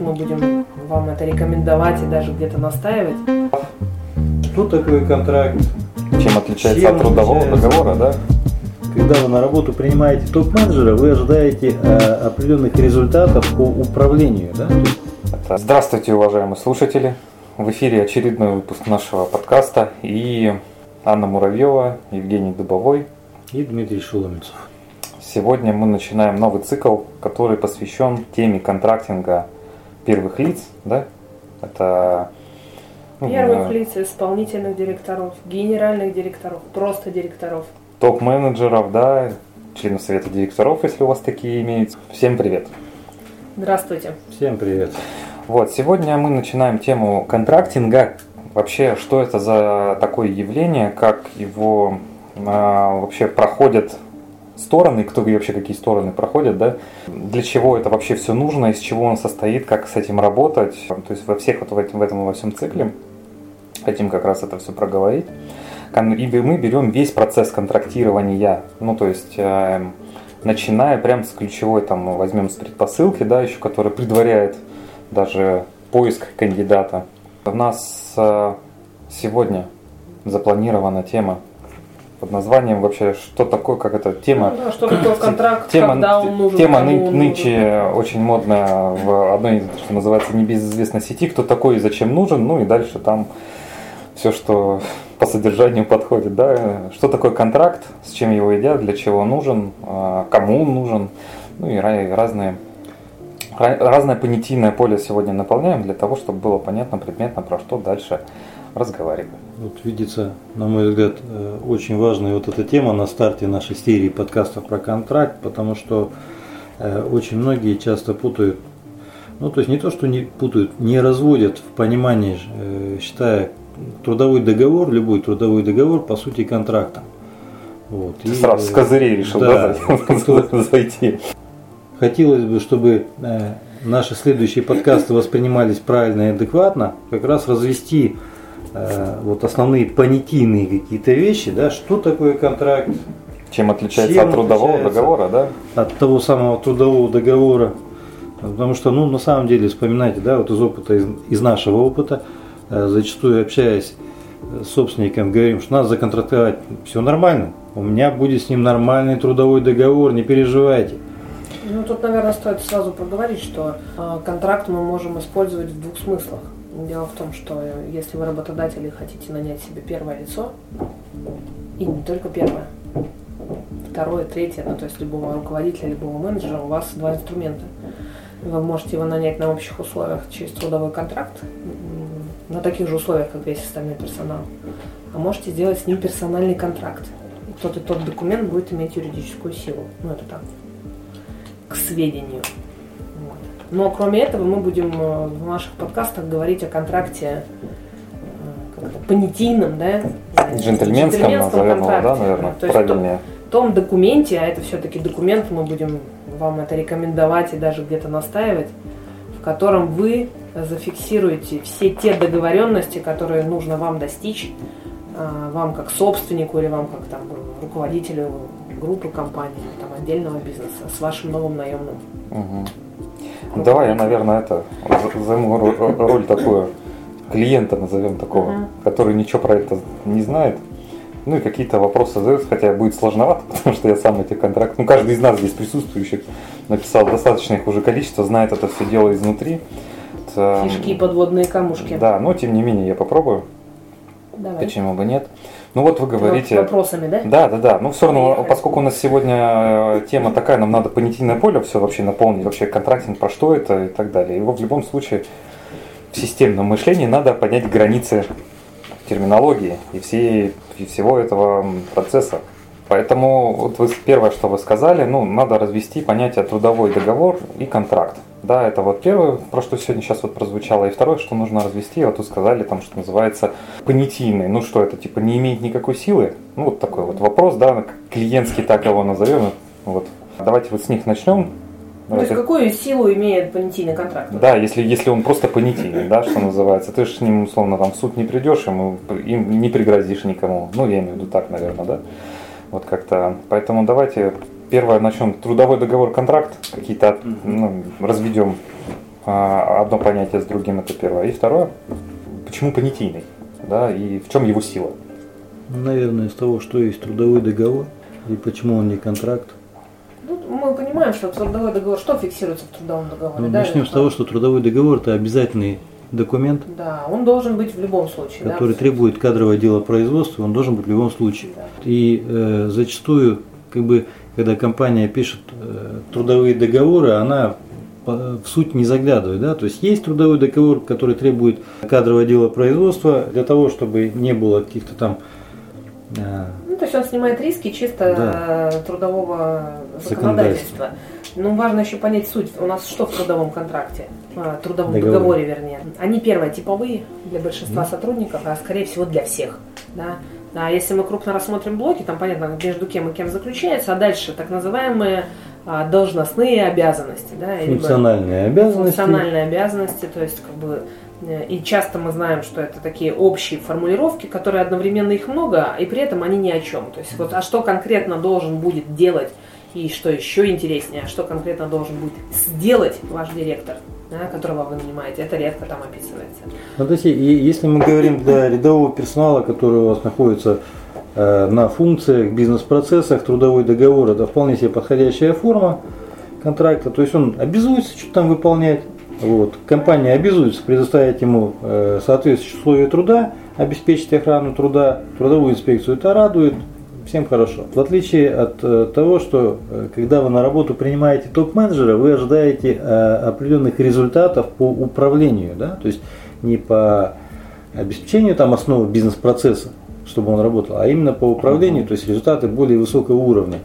Мы будем вам это рекомендовать и даже где-то настаивать. Что такое контракт? Чем отличается Чем от трудового отличается? договора, да? Когда вы на работу принимаете топ-менеджера, вы ожидаете э, определенных результатов по управлению. Да? Здравствуйте, уважаемые слушатели. В эфире очередной выпуск нашего подкаста. И Анна Муравьева, Евгений Дубовой. И Дмитрий Шуломицев. Сегодня мы начинаем новый цикл, который посвящен теме контрактинга первых лиц. Да? Это ну, Первых э, лиц, исполнительных директоров, генеральных директоров, просто директоров. топ-менеджеров, да, членов совета директоров, если у вас такие имеются. Всем привет! Здравствуйте. Всем привет. Вот, сегодня мы начинаем тему контрактинга. Вообще, что это за такое явление, как его а, вообще проходят стороны, кто вообще какие стороны проходят, да, для чего это вообще все нужно, из чего он состоит, как с этим работать, то есть во всех вот в этом, в этом во всем цикле хотим как раз это все проговорить. И мы берем весь процесс контрактирования, ну то есть э, начиная прям с ключевой, там возьмем с предпосылки, да, еще, которая предваряет даже поиск кандидата. У нас э, сегодня запланирована тема под названием вообще, что такое, как это, тема, Ну да, что такое контракт, тема, когда он нужен, тема ны- он нынче очень модная в одной, что называется, небезызвестной сети, кто такой и зачем нужен, ну и дальше там все, что по содержанию подходит, да, что такое контракт, с чем его едят, для чего он нужен, а, кому он нужен, ну и ра- разные ра- разное понятийное поле сегодня наполняем для того, чтобы было понятно предметно, про что дальше разговариваем. Вот видится, на мой взгляд, э, очень важная вот эта тема на старте нашей серии подкастов про контракт, потому что э, очень многие часто путают, ну то есть не то, что не путают, не разводят в понимании, э, считая трудовой договор, любой трудовой договор по сути контрактом. Вот. Ты И, сразу с козырей решил да, зайти. Хотелось бы, чтобы наши следующие подкасты воспринимались правильно и адекватно, как раз развести вот основные понятийные какие-то вещи, да, что такое контракт Чем отличается Чем от трудового отличается? договора, да? от того самого трудового договора. Потому что, ну, на самом деле, вспоминайте, да, вот из опыта, из, из нашего опыта, э, зачастую общаясь с собственником, говорим, что надо законтрактовать, все нормально, у меня будет с ним нормальный трудовой договор, не переживайте. Ну, тут, наверное, стоит сразу проговорить, что э, контракт мы можем использовать в двух смыслах. Дело в том, что если вы работодатель и хотите нанять себе первое лицо, и не только первое, второе, третье, ну, то есть любого руководителя, любого менеджера, у вас два инструмента. Вы можете его нанять на общих условиях через трудовой контракт, на таких же условиях, как весь остальной персонал. А можете сделать с ним персональный контракт. И тот и тот документ будет иметь юридическую силу. Ну, это так, к сведению. Но кроме этого мы будем э, в наших подкастах говорить о контракте э, понятийном, да? э, Джентльменском, назовем его, да, контракте. наверное, То есть правильнее. в том документе, а это все-таки документ, мы будем вам это рекомендовать и даже где-то настаивать, в котором вы зафиксируете все те договоренности, которые нужно вам достичь, а, вам как собственнику или вам как там руководителю группы компании, там, отдельного бизнеса с вашим новым наемным. Мгм. Ну, Давай я, наверное, это за- займу ро- роль такую клиента, назовем такого, Мгм. который ничего про это не знает. Ну и какие-то вопросы задает, хотя будет сложновато, потому что я сам эти контракты, ну каждый из нас здесь присутствующих написал достаточно их уже количество, знает это все дело изнутри. Фишки и подводные камушки. Да, но тем не менее я попробую, Давай. почему бы нет. Ну вот вы говорите... вопросами, да? Да, да, да. Ну, все равно, Поехали. поскольку у нас сегодня э, тема такая, нам надо понятийное поле все вообще наполнить, вообще контрактинг, про что это и так далее. Его в любом случае в системном мышлении надо понять границы терминологии и, всей, и всего этого процесса. Поэтому вот вы первое, что вы сказали, ну, надо развести понятие трудовой договор и контракт. Да, это вот первое, про что сегодня сейчас вот прозвучало. И второе, что нужно развести, вот тут сказали, там, что называется понятийный. Ну что это, типа, не имеет никакой силы? Ну вот такой вот вопрос, да, клиентский, так его назовем. Вот. Давайте вот с них начнем. То есть какую силу имеет понятийный контракт? Да, если, если он просто понятийный, да, что называется, ты же с ним, условно, там в суд не придешь, ему им не пригрозишь никому. Ну, я имею в виду так, наверное, да. Вот как-то. Поэтому давайте первое начнем. Трудовой договор, контракт, какие-то ну, разведем а, одно понятие с другим, это первое. И второе, почему понятийный, да, и в чем его сила? Наверное, из того, что есть трудовой договор, и почему он не контракт. Ну, мы понимаем, что трудовой договор, что фиксируется в трудовом договоре? Ну, да, начнем с того, что трудовой договор это обязательный документ, Да, он должен быть в любом случае. да. который требует кадровое дело производства, он должен быть в любом случае. Да. И э, зачастую, как бы, когда компания пишет э, трудовые договоры, она по- в суть не заглядывает, да, то есть есть трудовой договор, который требует кадровое дело производства для того, чтобы не было каких-то там э, Ну, то есть он снимает риски чисто Да. э, трудового Законодательства. законодательства. Ну, важно еще понять суть. У нас что в трудовом контракте? А, трудовом Договоре. договоре, вернее. Они, первое, типовые для большинства сотрудников, а скорее всего для всех. Да? А если мы крупно рассмотрим блоки, там понятно, между кем и кем заключается, а дальше так называемые а, должностные обязанности. Да? функциональные обязанности. функциональные обязанности, то есть как бы э, и часто мы знаем, что это такие общие формулировки, которые одновременно их много, и при этом они ни о чем. То есть вот, а что конкретно должен будет делать и что еще интереснее, что конкретно должен будет сделать ваш директор, да, которого вы нанимаете, это редко там описывается. Ну, то есть, если мы говорим для рядового персонала, который у вас находится э, на функциях, бизнес-процессах, трудовой договор, это вполне себе подходящая форма контракта. То есть он обязуется что-то там выполнять. Вот. Компания обязуется предоставить ему э, соответствующие условия труда, обеспечить охрану труда, трудовую инспекцию это радует, всем хорошо. В отличие от э, того, что э, когда вы на работу принимаете топ-менеджера, вы ожидаете э, определенных результатов по управлению, да, то есть не по обеспечению там основы бизнес-процесса, чтобы он работал, а именно по управлению, то есть результаты более высокого уровня.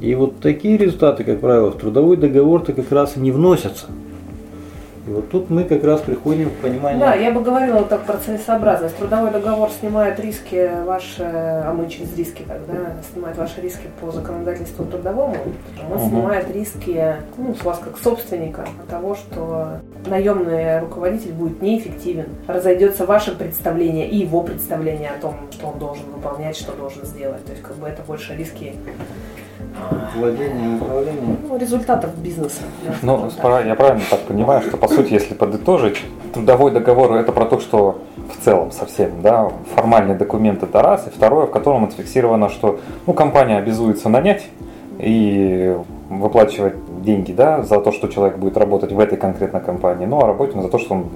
И вот такие результаты, как правило, в трудовой договор-то как раз и не вносятся. И вот тут мы как раз приходим к пониманию. Да, я бы говорила вот так про целесообразность. Трудовой договор снимает риски ваши, а мы через риски когда снимает ваши риски по законодательству трудовому, он Мгм. снимает риски ну, с вас как собственника от того, что наемный руководитель будет неэффективен, разойдется ваше представление и его представление о том, что он должен выполнять, что должен сделать. То есть как бы это больше риски Владение, управление. ну, результатов бизнеса. да, Ну, я правильно так понимаю, что по сути, если подытожить, трудовой договор это про то, что в целом совсем, да, формальный документ это раз, и второе, в котором отфиксировано, что ну, компания обязуется нанять и выплачивать деньги, да, за то, что человек будет работать в этой конкретной компании, ну, а работник за то, что он,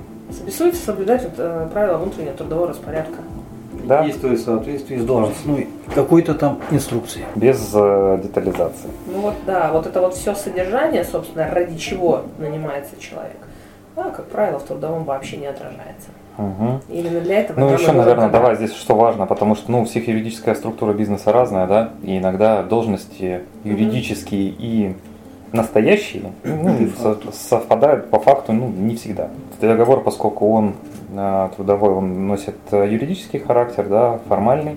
Обязуется соблюдать вот, э, правила внутреннего трудового распорядка. Да, Действует в соответствии с должностной какой-то там инструкции. без э, детализации. Ну вот да, вот это вот все содержание, собственно, ради чего нанимается человек, а, как правило, в трудовом вообще не отражается. Мгм. Именно для этого. Ну, еще, наверное, давай здесь что важно, потому что, ну, у всех юридическая структура бизнеса разная, да, и иногда должности юридические и настоящие ну, совпадают по факту, ну, не всегда. Договор, поскольку он трудовой, он носит э, юридический характер, да, формальный,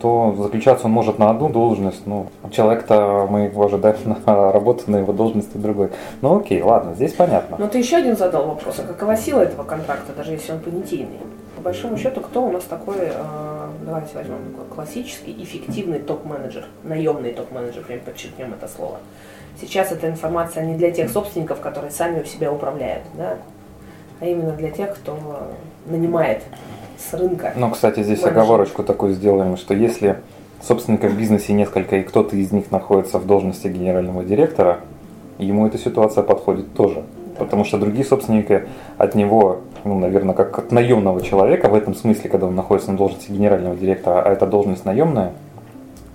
то заключаться он может на одну должность, ну, человек-то, мы его ожидаем на работу на его должности другой. Ну, окей, ладно, здесь понятно. Но ты еще один задал вопрос, а какова сила этого контракта, даже если он понятийный? По большому счету, кто у нас такой, э, давайте возьмем классический, эффективный топ-менеджер, наемный топ-менеджер, прям подчеркнем это слово. Сейчас эта информация не для тех собственников, которые сами у себя управляют, да, а именно для тех, кто нанимает с рынка. Ну, кстати, здесь Менеджер. оговорочку такую сделаем, что если собственников в бизнесе несколько, и кто-то из них находится в должности генерального директора, ему эта ситуация подходит тоже. Потому что другие собственники от него, ну, наверное, как от наемного человека, в этом смысле, когда он находится на должности генерального директора, а эта должность наемная,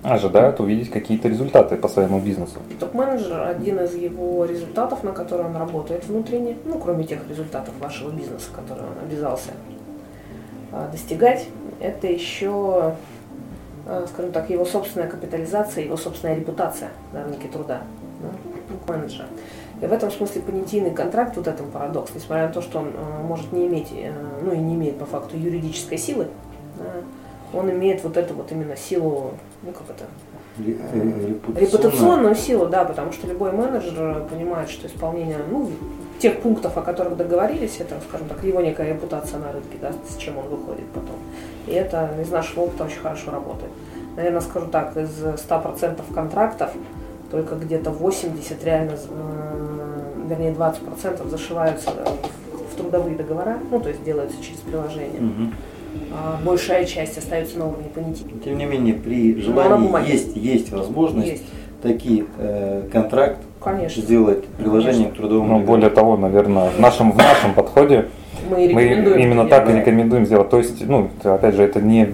ожидают увидеть какие-то результаты по своему бизнесу. Топ-менеджер – один из его результатов, на который он работает внутренне, ну, кроме тех результатов вашего бизнеса, которые он обязался а, достигать, это еще, а, скажем так, его собственная капитализация, его собственная репутация на рынке труда да, ну, менеджера. И в этом смысле понятийный контракт, вот этом парадокс, несмотря на то, что он э, может не иметь, э, ну и не имеет по факту юридической силы, да, он имеет вот эту вот именно силу, ну как это, Репутационную силу, да, потому что любой менеджер понимает, что исполнение ну, тех пунктов, о которых договорились, это, скажем так, его некая репутация на рынке, да, с чем он выходит потом. И это из нашего опыта очень хорошо работает. Наверное, скажу так, из 100% контрактов только где-то 80 реально э, вернее 20% зашиваются в трудовые договора, ну то есть делаются через приложение. Мгм. А большая часть остается на уровне понятийного. Тем не менее, при на желании есть, есть возможность Есть, такие э, контракт конечно. сделать приложением к трудовому Ну, более того, наверное, в нашем, в нашем подходе Мы, мы именно так и рекомендуем сделать. То есть, ну, опять же, это не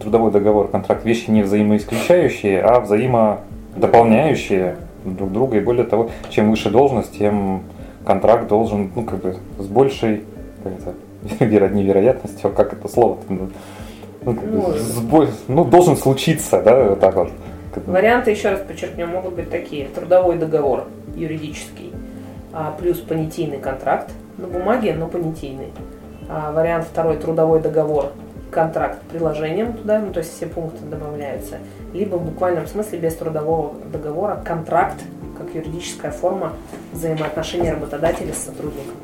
трудовой договор, контракт, вещи не взаимоисключающие, а взаимодополняющие друг друга. И более того, чем выше должность, тем контракт должен, ну, как бы, с большей, как это, веро- невероятностью, как это слово ну, Ну, бо- ну, должен случиться, да, вот так вот. Варианты, еще раз подчеркнем, могут быть такие. Трудовой договор юридический, а, плюс понятийный контракт на бумаге, но понятийный. А, вариант второй – трудовой договор, контракт приложением туда, ну, то есть все пункты добавляются. Либо в буквальном смысле без трудового договора контракт, как юридическая форма взаимоотношений работодателя с сотрудником.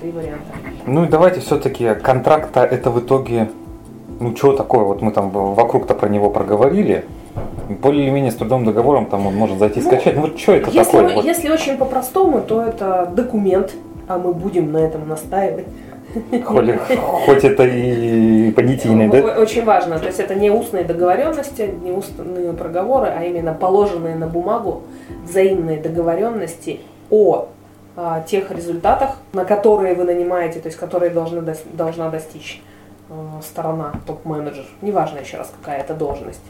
Три варианта. Ну и давайте все-таки контракта это в итоге, ну что такое, вот мы там вокруг-то про него проговорили, более или менее с трудовым договором там он может зайти и Ну, скачать. Ну вот что это Если, такое? мы- Вот. если очень по-простому, то это документ, а мы будем на этом настаивать. Холи- хоть это и понятийный, да? Очень важно. То есть это не устные договоренности, не устные проговоры, а именно положенные на бумагу взаимные договоренности о тех результатах, на которые вы нанимаете, то есть которые должны, должна достичь э, сторона, топ-менеджер, неважно еще раз, какая это должность,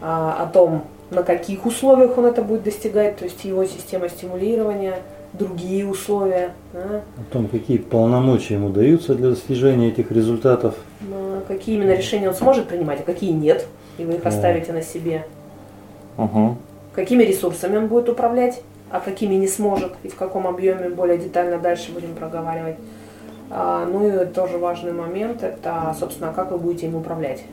а, о том, на каких условиях он это будет достигать, то есть его система стимулирования, другие условия, да, О том, какие полномочия ему даются для достижения этих результатов. какие именно решения он сможет принимать, а какие нет, и вы их Да. оставите на себе. Мгм. Какими ресурсами он будет управлять, а какими не сможет, и в каком объеме более детально дальше будем проговаривать. А, ну и тоже важный момент, это, собственно, как вы будете им управлять,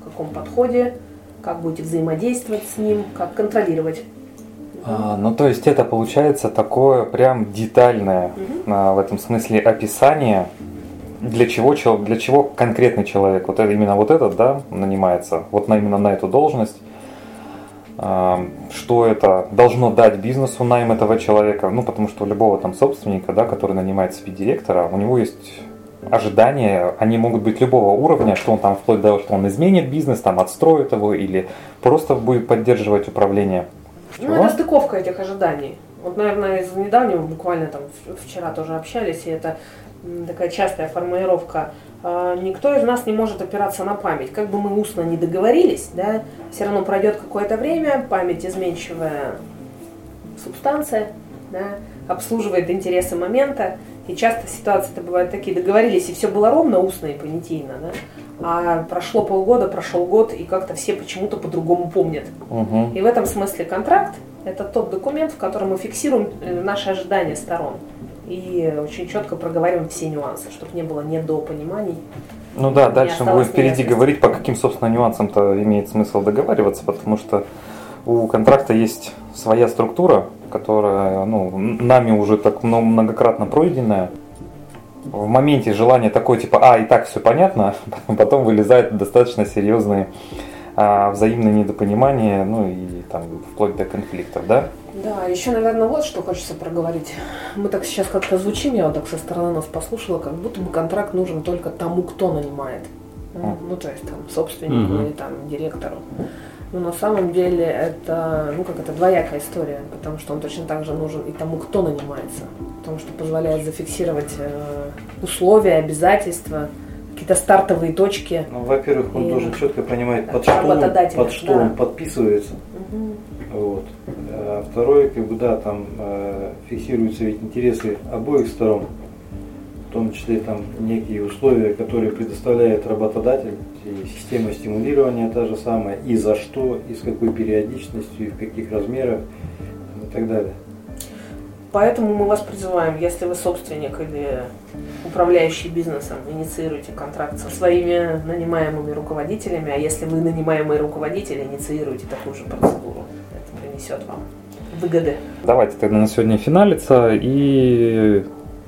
в каком подходе, как будете взаимодействовать с ним, как контролировать. А, ну то есть это получается такое прям детальное а, в этом смысле описание, для чего, для чего конкретный человек, вот именно вот этот, да, нанимается, вот именно на эту должность, что это должно дать бизнесу найм этого человека, ну потому что у любого там собственника, да, который нанимает себе директора, у него есть ожидания, они могут быть любого уровня, что он там вплоть до того, что он изменит бизнес, там отстроит его или просто будет поддерживать управление. Ну, это стыковка этих ожиданий. Вот, наверное, из недавнего, буквально там вчера тоже общались, и это такая частая формулировка. А, Никто из нас не может опираться на память. Как бы мы устно не договорились, да, все равно пройдет какое-то время, память изменчивая субстанция, да, обслуживает интересы момента. И часто ситуации-то бывают такие, договорились, и все было ровно, устно и понятийно, да, а прошло полгода, прошел год, и как-то все почему-то по-другому помнят. Мгм. И в этом смысле контракт – это тот документ, в котором мы фиксируем э, наши ожидания сторон. И очень четко проговариваем все нюансы, чтобы не было недопониманий. Ну да, дальше мы будем впереди говорить, по каким, собственно, нюансам-то имеет смысл договариваться, потому что у контракта есть своя структура, которая ну, нами уже так мно- многократно пройденная. В моменте желания такое типа, а, и так все понятно, потом вылезают достаточно серьезные а, взаимные недопонимания, ну и там вплоть до конфликтов, да? Да, еще, наверное, вот что хочется проговорить. Мы так сейчас как-то звучим, я вот так со стороны нас послушала, как будто бы контракт нужен только тому, кто нанимает. Ну, то есть там собственнику Мгм. или там директору. Но на самом деле это, ну как это, двоякая история, потому что он точно так же нужен и тому, кто нанимается. Потому что позволяет зафиксировать э, условия, обязательства, какие-то стартовые точки. Ну, во-первых, он И- должен четко понимать, под что, он, под что да. он подписывается. Мгм. Вот. Второе, как бы, да, там э, фиксируются ведь интересы обоих сторон, в том числе там некие условия, которые предоставляет работодатель, и система стимулирования та же самая, и за что, и с какой периодичностью, и в каких размерах, и так далее. Поэтому мы вас призываем, если вы собственник или управляющий бизнесом, инициируйте контракт со своими нанимаемыми руководителями, а если вы нанимаемые руководители, инициируйте такую же процедуру. Это принесет вам выгоды. Давайте тогда на сегодня финалиться и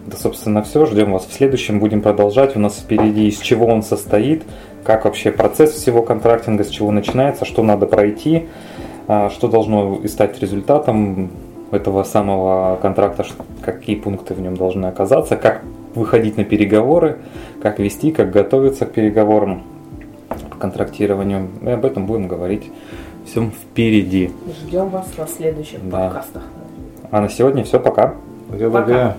да, собственно, все. Ждем вас в следующем. Будем продолжать. У нас впереди из чего он состоит, как вообще процесс всего контрактинга, с чего начинается, что надо пройти, а, что должно и стать результатом. этого самого контракта, какие пункты в нем должны оказаться, как выходить на переговоры, как вести, как готовиться к переговорам по контрактированию. И об этом будем говорить всем впереди. Ждем вас на следующих Да. подкастах. А на сегодня все, пока. Пока.